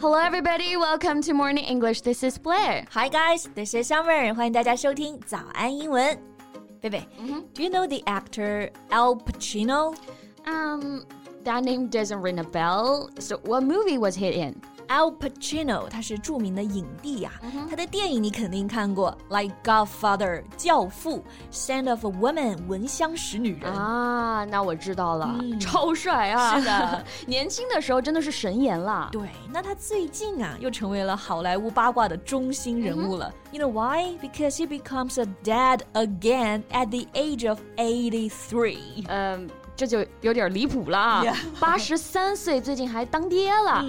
Hello, everybody. Welcome to Morning English. This is Blair. Hi guys, this is Summer. 欢迎大家收听早安英文。贝贝、do you know the actor Al Pacino? Um, that name doesn't ring a bell. So, what movie was he in? Al Pacino，他是著名的影帝呀、啊，他的电影你肯定看过，《Like Godfather》教父，《Scent of a Woman》闻香识女人啊，那我知道了，嗯、超帅啊！是的，年轻的时候真的是神颜啦。对，那他最近啊又成为了好莱坞八卦的中心人物了。You know why? Because he becomes a dad again at the age of eighty-three. 嗯。Um, 这就有点离谱了 Yeah.。八十三岁，最近还当爹了，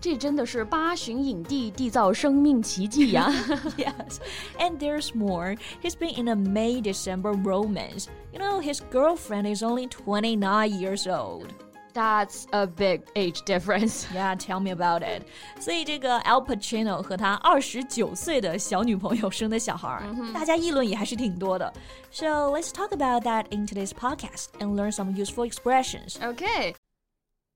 这真的是八旬影帝缔造生命奇迹呀！ yes. And there's more. He's been in a May December romance. You know, his girlfriend is only 29 years old. That's a big age difference. Yeah, tell me about it. 所以这个 Al Pacino 和他二十九岁的小女朋友生的小孩儿，大家议论也还是挺多的。So let's talk about that in today's podcast and learn some useful expressions. Okay.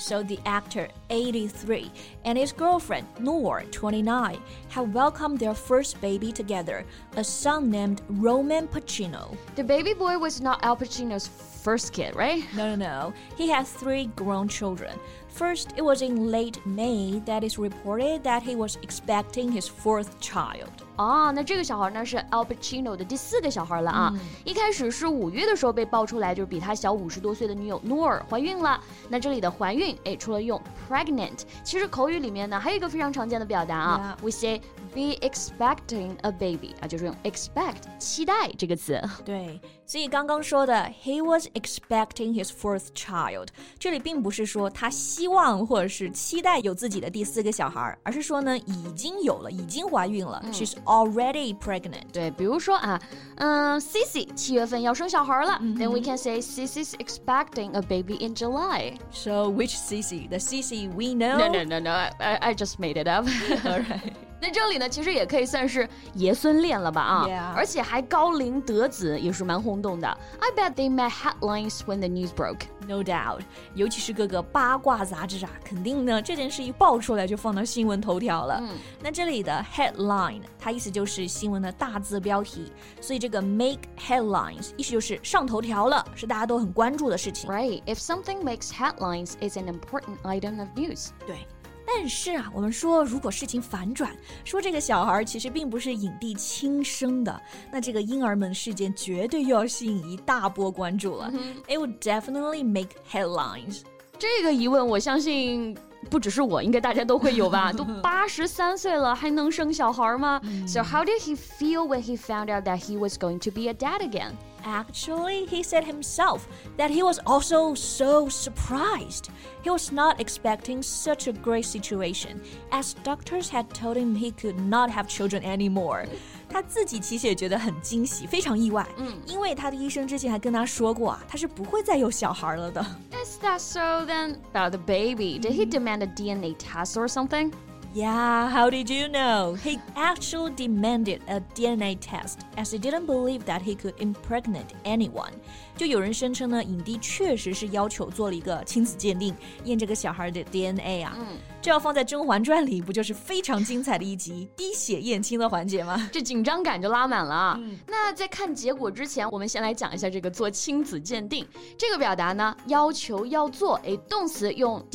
So the actor, 83, and his girlfriend, Noor, 29, have welcomed their first baby together, a son named Roman Pacino. The baby boy was not Al Pacino's first kid, right? No, no, no. He has three grown children. First, it was in late May that it's reported that he was expecting his fourth child. 啊，那这个小孩呢是 Al Pacino 的第四个小孩了啊。一开始是五月的时候被爆出来，就是比他小五十多岁的女友 Noor 怀孕了。那这里的怀孕，哎，除了用 pregnant，其实口语里面呢还有一个非常常见的表达啊 Yeah. we say be expecting a baby 啊，就是用 expect 期待这个词。对，所以刚刚说的 he was expecting his fourth child，这里并不是说他希望或者是期待有自己的第四个小孩，而是说呢已经有了，已经怀孕了、s h e s already pregnant。对，比如说啊，嗯，Cici 七月份要生小孩了、t h e n we can say Cici's expecting a baby in July。 So which Cici? The Cici we know? No, no, no, no. I, I just made it up. Alright. 那这里呢，其实也可以算是爷孙恋了吧啊 Yeah. 而且还高龄得子，也是蛮轰动的。I bet they made headlines when the news broke. No doubt，尤其是各个八卦杂志啊，肯定呢这件事一爆出来就放到新闻头条了。那这里的 headline，它意思就是新闻的大字标题，所以这个 make headlines 意思就是上头条了，是大家都很关注的事情。Right? If something makes headlines, it's an important item of news. 对。但是啊，我们说，如果事情反转，说这个小孩其实并不是影帝亲生的，那这个婴儿门事件绝对又要吸引一大波关注了。It would definitely make headlines. 这个疑问，我相信不只是我，应该大家都会有吧？都八十三岁了，还能生小孩吗、So how did he feel when he found out that he was going to be a dad again? Actually, he said himself that he was also so surprised. He was not expecting such a great situation, as doctors had told him he could not have children anymore. 他自己其实也觉得很惊喜，非常意外。嗯，因为他的医生之前还跟他说过啊，他是不会再有小孩了的。 Is that so then? About the baby, did he demand a DNA test or something? Yeah, how did you know? He actually demanded a DNA test as he didn't believe that he could impregnate anyone. 就有人声称呢，影帝确实是要求做了一个亲子鉴定，验这个小孩的 DNA 啊。这要放在《甄嬛传》里，不就是非常精彩的一集滴血验亲的环节吗？这紧张感就拉满了啊！那在看结果之前，我们先来讲一下这个做亲子鉴定这个表达呢，要求要做，诶，动词用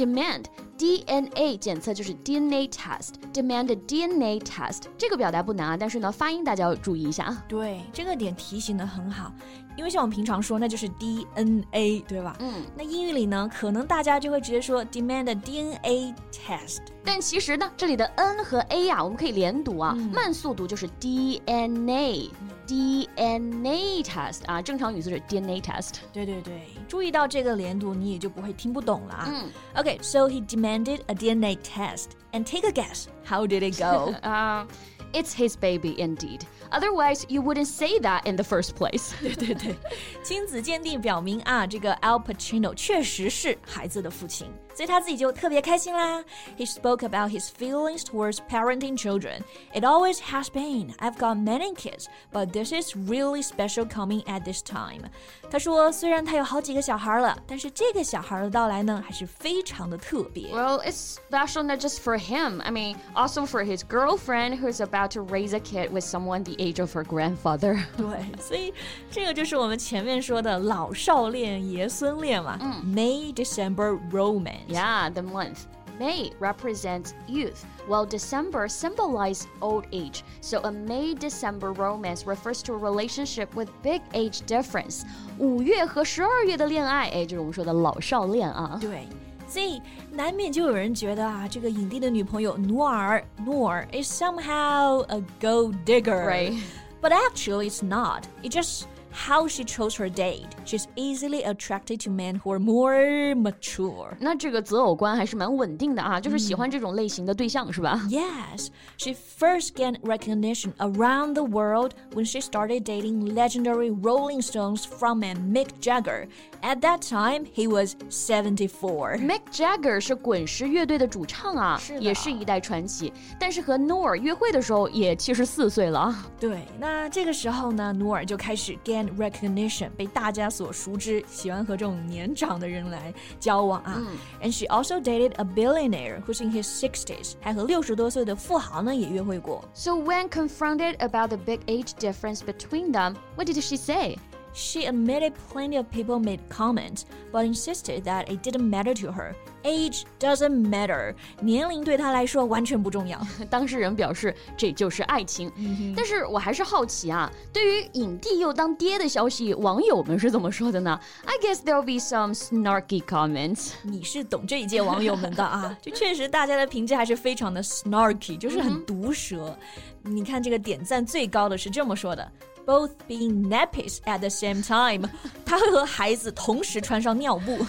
demand，DNA 检测就是 DNA test，demand a DNA test 这个表达不难啊，但是呢，发音大家要注意一下啊。对，这个点提醒的很好，因为像我们平常说，那就是 DNA，对吧？嗯，那英语里呢，可能大家就会直接说 demand a DNA test。但其实呢，这里的 n 和 a 呀、我们可以连读啊，慢速读就是 DNA。DNA test 啊，正常语速是 DNA test。对对对，注意到这个连读，你也就不会听不懂了啊。嗯 Okay, so he demanded a DNA test, and take a guess. How did it go? Uh, it's his baby indeed. Otherwise, you wouldn't say that in the first place. 对对对，亲子鉴定表明啊，这个 Al Pacino 确实是孩子的父亲。所以他自己就特别开心啦。He spoke about his feelings towards parenting children. It always has been. I've got many kids, but this is really special coming at this time. 他说，虽然他有好几个小孩了，但是这个小孩的到来呢，还是非常的特别。Well, it's special not just for him. I mean, also for his girlfriend who's about to raise a kid with someone the age of her grandfather. 对，所以这个就是我们前面说的老少恋、爷孙恋嘛。嗯，May December romance。yeah, the month. May represents youth, while December symbolizes old age. So a May-December romance refers to a relationship with big age difference. 五月和十二月的恋爱，哎，就是我们说的老少恋啊。对， 所以难免就有人觉得啊，这个影帝的女朋友努尔诺尔 is somehow a gold digger. Right. But actually, it's not. It just how she chose her date. She's easily attracted to men who are more mature. 那这个择偶观还是蛮稳定的啊，就是喜欢这种类型的对象、嗯、是吧？Yes, she first gained recognition around the world when she started dating legendary Rolling Stones frontman Mick Jagger. At that time, he was seventy-four. Mick Jagger 是滚石乐队的主唱啊，是也是一代传奇。但是和努尔约会的时候也七十四岁了。对，那这个时候呢，努尔就开始 gain recognition，被大家所熟知，喜欢和这种年长的人来交往啊。嗯、And she also dated a billionaire who's in his sixties，还和六十多岁的富豪呢也约会过。So when confronted about the big age difference between them, what did she say? She admitted plenty of people made comments, but insisted that it didn't matter to her. Age doesn't matter，年龄对她来说完全不重要。当事人表示这就是爱情，嗯、但是我还是好奇啊，对于影帝又当爹的消息，网友们是怎么说的呢？I guess there'll be some snarky comments。你是懂这一届网友们的啊，就确实大家的评价还是非常的 snarky，就是很毒舌。嗯、你看这个点赞最高的是这么说的。 Both being nappies at the same time，他会和孩子同时穿上尿布，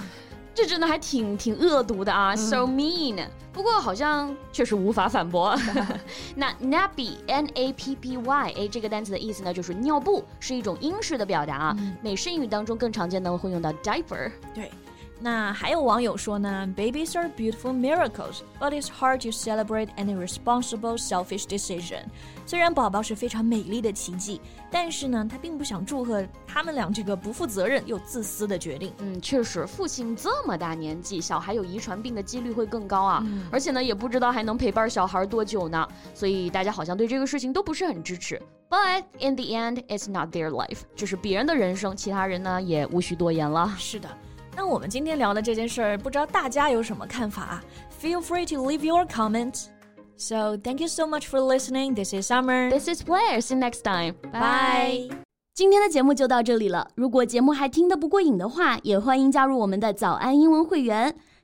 这真的还挺挺恶毒的啊、嗯、，so mean。不过好像确实无法反驳。那 nappy n a p p y a，这个单词的意思呢就是尿布，是一种英式的表达啊。嗯、美式英语当中更常见的会用到 diaper。对。那还有网友说呢，Babies are beautiful miracles, but it's hard to celebrate an irresponsible, selfish decision。虽然宝宝是非常美丽的奇迹，但是呢，他并不想祝贺他们俩这个不负责任又自私的决定。嗯，确实，父亲这么大年纪，小孩有遗传病的几率会更高啊。嗯、而且呢，也不知道还能陪伴小孩多久呢。所以大家好像对这个事情都不是很支持。But in the end, it's not their life，这是别人的人生，其他人呢也无需多言了。是的。那我们今天聊的这件事儿，不知道大家有什么看法？Feel free to leave your comments. So thank you so much for listening. This is Summer. This is Blair. See you next time. Bye. 今天的节目就到这里了。如果节目还听得不过瘾的话，也欢迎加入我们的早安英文会员。